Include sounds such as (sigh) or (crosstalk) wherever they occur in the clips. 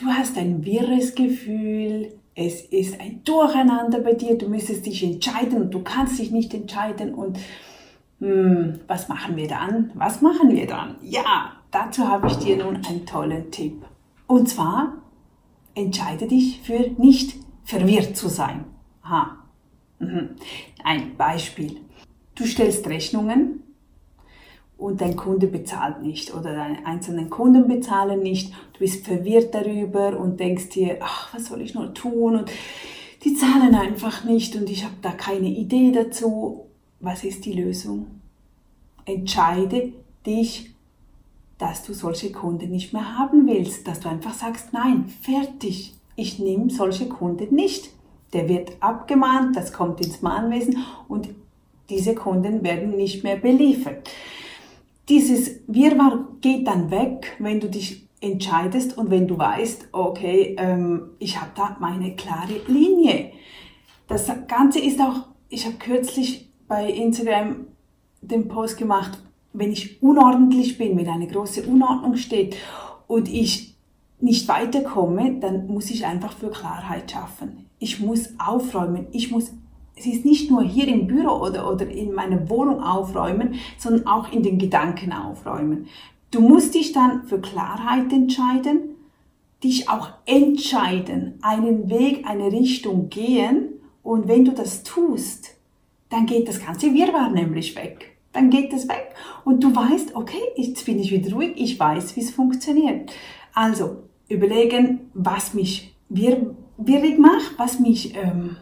du hast ein wirres Gefühl, es ist ein Durcheinander bei dir, du müsstest dich entscheiden und du kannst dich nicht entscheiden und hm, was machen wir dann? Was machen wir dann? Ja, dazu habe ich dir nun einen tollen Tipp. Und zwar, entscheide dich für nicht verwirrt zu sein. Aha. Mhm. Ein Beispiel. Du stellst Rechnungen und dein Kunde bezahlt nicht oder deine einzelnen Kunden bezahlen nicht. Du bist verwirrt darüber und denkst dir, ach, was soll ich nur tun? Und die zahlen einfach nicht und ich habe da keine Idee dazu was ist die Lösung? Entscheide dich, dass du solche Kunden nicht mehr haben willst, dass du einfach sagst, nein, fertig, ich nehme solche Kunden nicht. Der wird abgemahnt, das kommt ins Mahnwesen und diese Kunden werden nicht mehr beliefert. Dieses Wirrwarr geht dann weg, wenn du dich entscheidest und wenn du weißt, okay, ähm, ich habe da meine klare Linie. Das Ganze ist auch, ich habe kürzlich bei Instagram den Post gemacht, wenn ich unordentlich bin, wenn eine große Unordnung steht und ich nicht weiterkomme, dann muss ich einfach für Klarheit schaffen. Ich muss aufräumen. Ich muss, es ist nicht nur hier im Büro oder, oder in meiner Wohnung aufräumen, sondern auch in den Gedanken aufräumen. Du musst dich dann für Klarheit entscheiden, dich auch entscheiden, einen Weg, eine Richtung gehen. Und wenn du das tust, dann geht das ganze Wirrwarr nämlich weg. Dann geht es weg und du weißt, okay, jetzt bin ich wieder ruhig, ich weiß, wie es funktioniert. Also überlegen, was mich wirr wirrig macht, was mich ähm,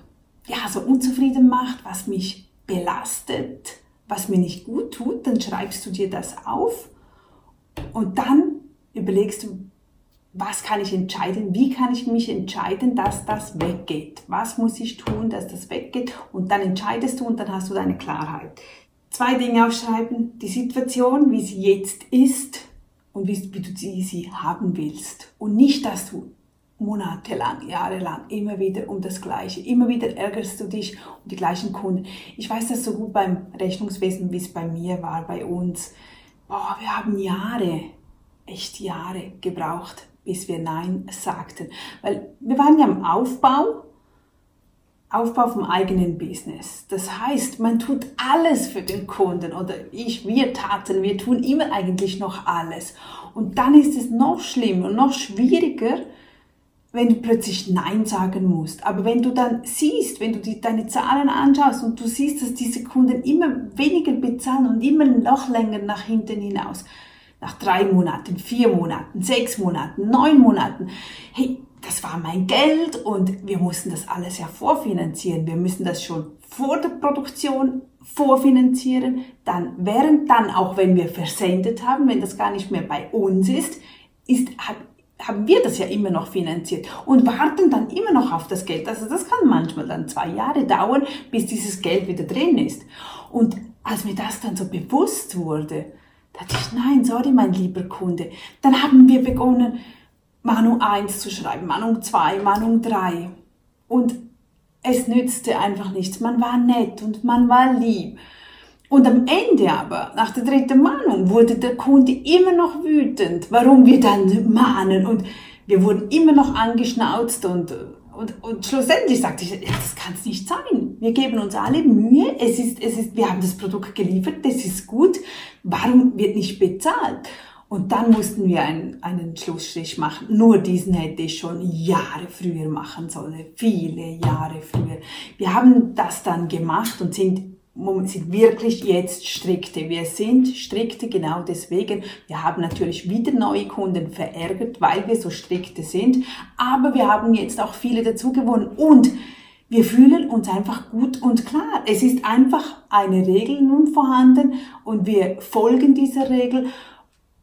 ja, so unzufrieden macht, was mich belastet, was mir nicht gut tut, dann schreibst du dir das auf und dann überlegst du, was kann ich entscheiden, wie kann ich mich entscheiden, dass das weggeht. Was muss ich tun, dass das weggeht? Und dann entscheidest du und dann hast du deine Klarheit. Zwei Dinge aufschreiben, die Situation, wie sie jetzt ist und wie, du sie, sie haben willst. Und nicht, dass du monatelang, jahrelang immer wieder um das Gleiche. Immer wieder ärgerst du dich um die gleichen Kunden. Ich weiß das so gut beim Rechnungswesen, wie es bei mir war, bei uns. Boah, wir haben Jahre, echt Jahre gebraucht, bis wir Nein sagten. Weil wir waren ja im Aufbau, Aufbau vom eigenen Business. Das heißt, man tut alles für den Kunden oder ich, wir taten, wir tun immer eigentlich noch alles. Und dann ist es noch schlimmer und noch schwieriger, wenn du plötzlich Nein sagen musst. Aber wenn du dann siehst, wenn du die, deine Zahlen anschaust und du siehst, dass diese Kunden immer weniger bezahlen und immer noch länger nach hinten hinaus, nach drei Monaten, vier Monaten, sechs Monaten, neun Monaten. Hey, das war mein Geld und wir mussten das alles ja vorfinanzieren. Wir müssen das schon vor der Produktion vorfinanzieren, dann während dann auch wenn wir versendet haben, wenn das gar nicht mehr bei uns ist, ist hat, haben wir das ja immer noch finanziert und warten dann immer noch auf das Geld. Also das kann manchmal dann zwei Jahre dauern, bis dieses Geld wieder drin ist. Und als mir das dann so bewusst wurde, da dachte ich, nein, sorry, mein lieber Kunde. Dann haben wir begonnen, Mahnung 1 zu schreiben, Mahnung 2, Mahnung 3. Und es nützte einfach nichts. Man war nett und man war lieb. Und am Ende aber, nach der dritten Mahnung, wurde der Kunde immer noch wütend, warum wir dann mahnen. Und wir wurden immer noch angeschnauzt und und, und schlussendlich sagte ich, ja, das kann es nicht sein. Wir geben uns alle Mühe. Es ist, es ist, wir haben das Produkt geliefert, das ist gut. Warum wird nicht bezahlt? Und dann mussten wir einen, einen Schlussstrich machen. Nur diesen hätte ich schon Jahre früher machen sollen. Viele Jahre früher. Wir haben das dann gemacht und sind sind wirklich jetzt strikte. Wir sind strikte genau deswegen. Wir haben natürlich wieder neue Kunden verärgert, weil wir so strikte sind. Aber wir haben jetzt auch viele dazu gewonnen und wir fühlen uns einfach gut und klar. Es ist einfach eine Regel nun vorhanden und wir folgen dieser Regel.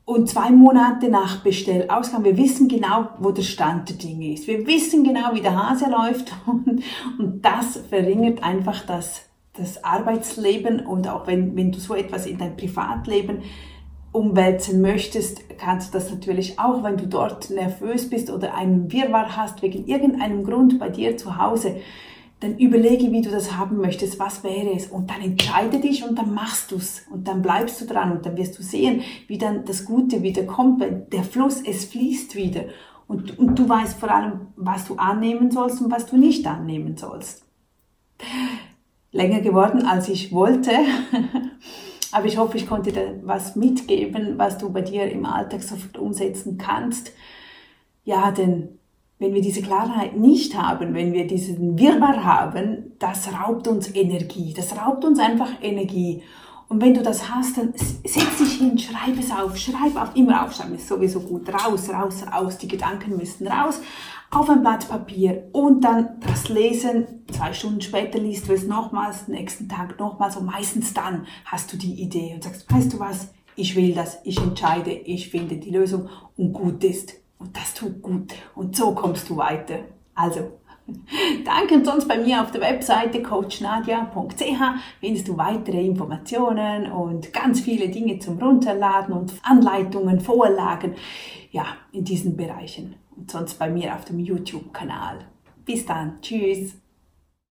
Und zwei Monate nach Bestellausgang, wir wissen genau, wo der Stand der Dinge ist. Wir wissen genau, wie der Hase läuft und, (laughs) und das verringert einfach das das Arbeitsleben und auch wenn, wenn du so etwas in dein Privatleben umwälzen möchtest, kannst du das natürlich auch, wenn du dort nervös bist oder einen Wirrwarr hast wegen irgendeinem Grund bei dir zu Hause, dann überlege, wie du das haben möchtest, was wäre es? Und dann entscheide dich und dann machst du's. Und dann bleibst du dran und dann wirst du sehen, wie dann das Gute wieder kommt, der Fluss, es fließt wieder. Und, und du weißt vor allem, was du annehmen sollst und was du nicht annehmen sollst. Länger geworden, als ich wollte. (laughs) Aber ich hoffe, ich konnte dir was mitgeben, was du bei dir im Alltag sofort umsetzen kannst. Ja, denn wenn wir diese Klarheit nicht haben, wenn wir diesen Wirrwarr haben, das raubt uns Energie. Das raubt uns einfach Energie. Und wenn du das hast, dann setz dich hin, schreib es auf, schreib auf, immer aufschreiben ist sowieso gut. Raus, raus, raus, die Gedanken müssen raus, auf ein Blatt Papier und dann das Lesen. Zwei Stunden später liest du es nochmals, nächsten Tag nochmals und meistens dann hast du die Idee und sagst, weißt du was, ich will das, ich entscheide, ich finde die Lösung und gut ist. Und das tut gut. Und so kommst du weiter. Also, (laughs) Danke und sonst bei mir auf der Webseite coachnadia.ch findest du weitere Informationen und ganz viele Dinge zum Runterladen und Anleitungen, Vorlagen, ja, in diesen Bereichen. Sonst bei mir auf dem YouTube-Kanal. Bis dann, tschüss.